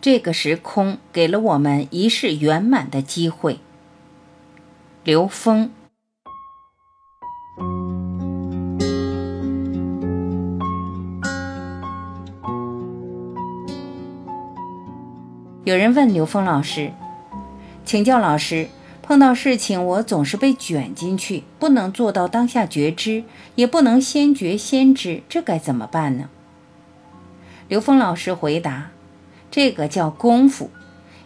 这个时空给了我们一世圆满的机会。刘峰。有人问刘峰老师：“请教老师，碰到事情我总是被卷进去，不能做到当下觉知，也不能先觉先知，这该怎么办呢？”刘峰老师回答：“这个叫功夫。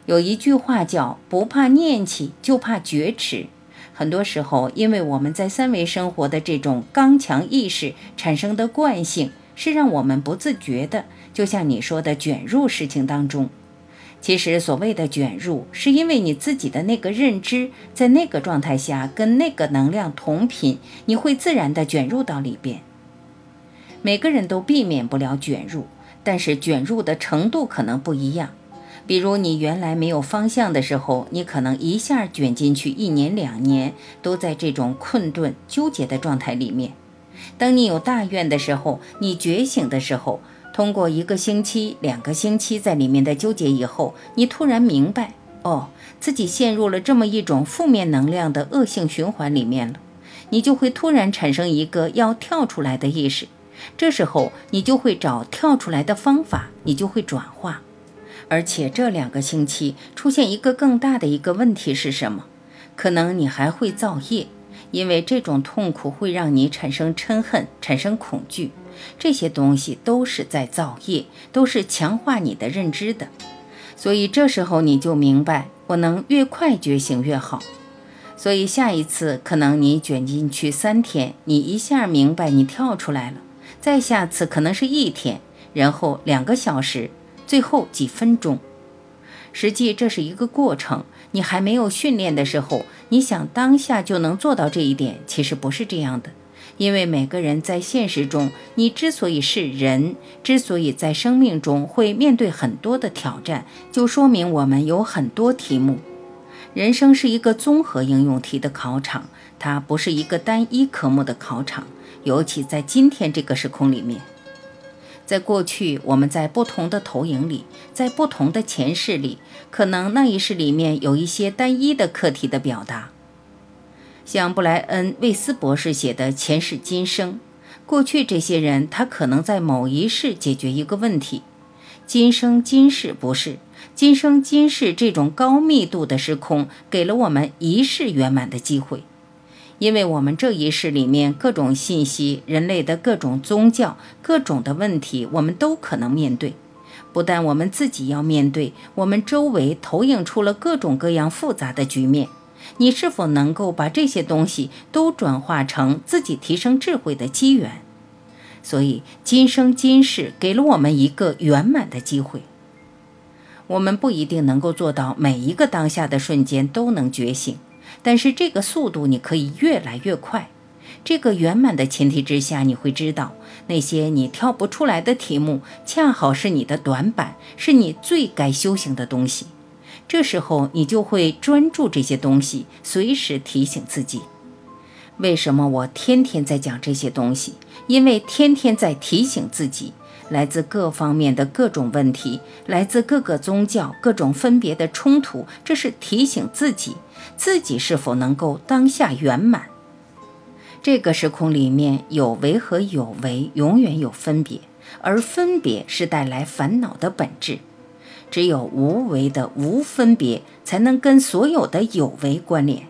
有一句话叫‘不怕念起，就怕觉迟’。很多时候，因为我们在三维生活的这种刚强意识产生的惯性，是让我们不自觉的，就像你说的，卷入事情当中。”其实，所谓的卷入，是因为你自己的那个认知，在那个状态下跟那个能量同频，你会自然的卷入到里边。每个人都避免不了卷入，但是卷入的程度可能不一样。比如你原来没有方向的时候，你可能一下卷进去一年两年，都在这种困顿纠结的状态里面。等你有大愿的时候，你觉醒的时候。通过一个星期、两个星期在里面的纠结以后，你突然明白，哦，自己陷入了这么一种负面能量的恶性循环里面了，你就会突然产生一个要跳出来的意识，这时候你就会找跳出来的方法，你就会转化。而且这两个星期出现一个更大的一个问题是什么？可能你还会造业，因为这种痛苦会让你产生嗔恨，产生恐惧。这些东西都是在造业，都是强化你的认知的，所以这时候你就明白，我能越快觉醒越好。所以下一次可能你卷进去三天，你一下明白你跳出来了；再下次可能是一天，然后两个小时，最后几分钟。实际这是一个过程，你还没有训练的时候，你想当下就能做到这一点，其实不是这样的。因为每个人在现实中，你之所以是人，之所以在生命中会面对很多的挑战，就说明我们有很多题目。人生是一个综合应用题的考场，它不是一个单一科目的考场。尤其在今天这个时空里面，在过去我们在不同的投影里，在不同的前世里，可能那一世里面有一些单一的课题的表达。像布莱恩·魏斯博士写的《前世今生》，过去这些人他可能在某一世解决一个问题，今生今世不是，今生今世这种高密度的时空给了我们一世圆满的机会，因为我们这一世里面各种信息、人类的各种宗教、各种的问题，我们都可能面对，不但我们自己要面对，我们周围投影出了各种各样复杂的局面。你是否能够把这些东西都转化成自己提升智慧的机缘？所以今生今世给了我们一个圆满的机会。我们不一定能够做到每一个当下的瞬间都能觉醒，但是这个速度你可以越来越快。这个圆满的前提之下，你会知道那些你跳不出来的题目，恰好是你的短板，是你最该修行的东西。这时候你就会专注这些东西，随时提醒自己：为什么我天天在讲这些东西？因为天天在提醒自己，来自各方面的各种问题，来自各个宗教各种分别的冲突，这是提醒自己，自己是否能够当下圆满。这个时空里面有为和有为永远有分别，而分别是带来烦恼的本质。只有无为的无分别，才能跟所有的有为关联。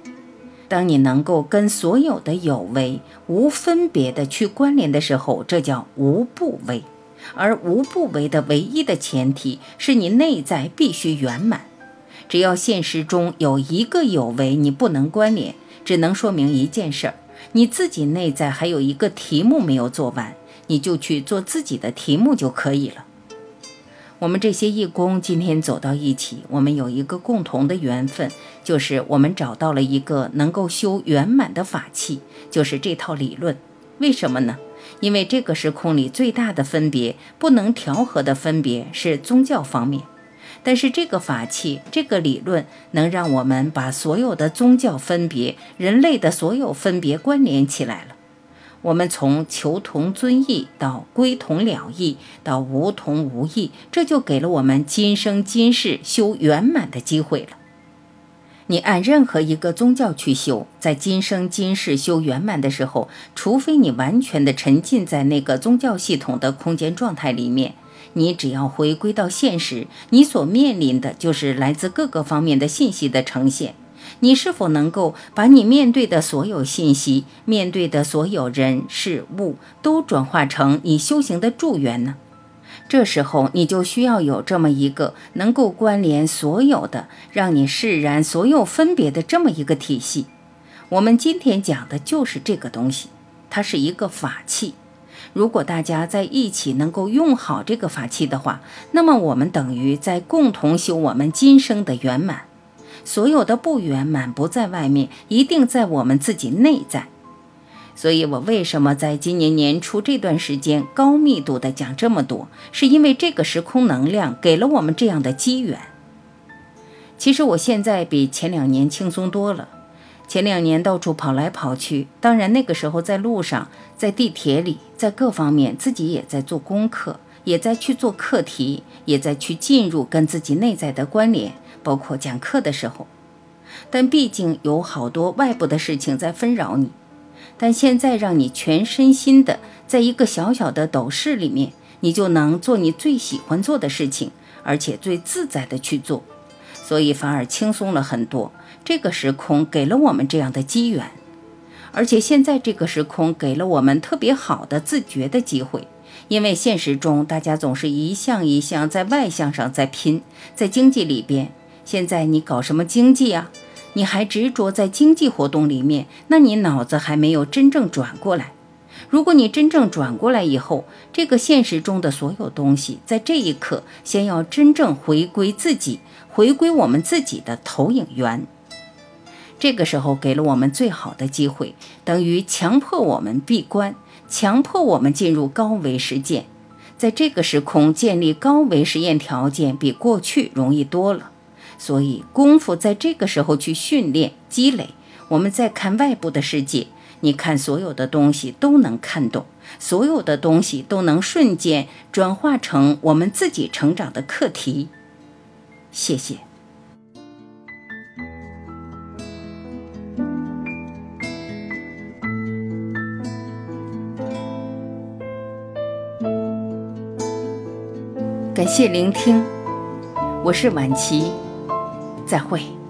当你能够跟所有的有为无分别的去关联的时候，这叫无不为。而无不为的唯一的前提是你内在必须圆满。只要现实中有一个有为你不能关联，只能说明一件事儿：你自己内在还有一个题目没有做完，你就去做自己的题目就可以了。我们这些义工今天走到一起，我们有一个共同的缘分，就是我们找到了一个能够修圆满的法器，就是这套理论。为什么呢？因为这个时空里最大的分别、不能调和的分别是宗教方面，但是这个法器、这个理论能让我们把所有的宗教分别、人类的所有分别关联起来了。我们从求同尊异到归同了异，到无同无异，这就给了我们今生今世修圆满的机会了。你按任何一个宗教去修，在今生今世修圆满的时候，除非你完全的沉浸在那个宗教系统的空间状态里面，你只要回归到现实，你所面临的就是来自各个方面的信息的呈现。你是否能够把你面对的所有信息、面对的所有人事物，都转化成你修行的助缘呢？这时候，你就需要有这么一个能够关联所有的、让你释然所有分别的这么一个体系。我们今天讲的就是这个东西，它是一个法器。如果大家在一起能够用好这个法器的话，那么我们等于在共同修我们今生的圆满。所有的不圆满不在外面，一定在我们自己内在。所以，我为什么在今年年初这段时间高密度的讲这么多，是因为这个时空能量给了我们这样的机缘。其实我现在比前两年轻松多了。前两年到处跑来跑去，当然那个时候在路上、在地铁里、在各方面，自己也在做功课，也在去做课题，也在去进入跟自己内在的关联。包括讲课的时候，但毕竟有好多外部的事情在纷扰你。但现在让你全身心的在一个小小的斗室里面，你就能做你最喜欢做的事情，而且最自在的去做，所以反而轻松了很多。这个时空给了我们这样的机缘，而且现在这个时空给了我们特别好的自觉的机会。因为现实中大家总是一项一项在外向上在拼，在经济里边。现在你搞什么经济啊？你还执着在经济活动里面，那你脑子还没有真正转过来。如果你真正转过来以后，这个现实中的所有东西，在这一刻先要真正回归自己，回归我们自己的投影源。这个时候给了我们最好的机会，等于强迫我们闭关，强迫我们进入高维实践。在这个时空建立高维实验条件，比过去容易多了。所以，功夫在这个时候去训练、积累。我们再看外部的世界，你看所有的东西都能看懂，所有的东西都能瞬间转化成我们自己成长的课题。谢谢。感谢聆听，我是晚琪。再会。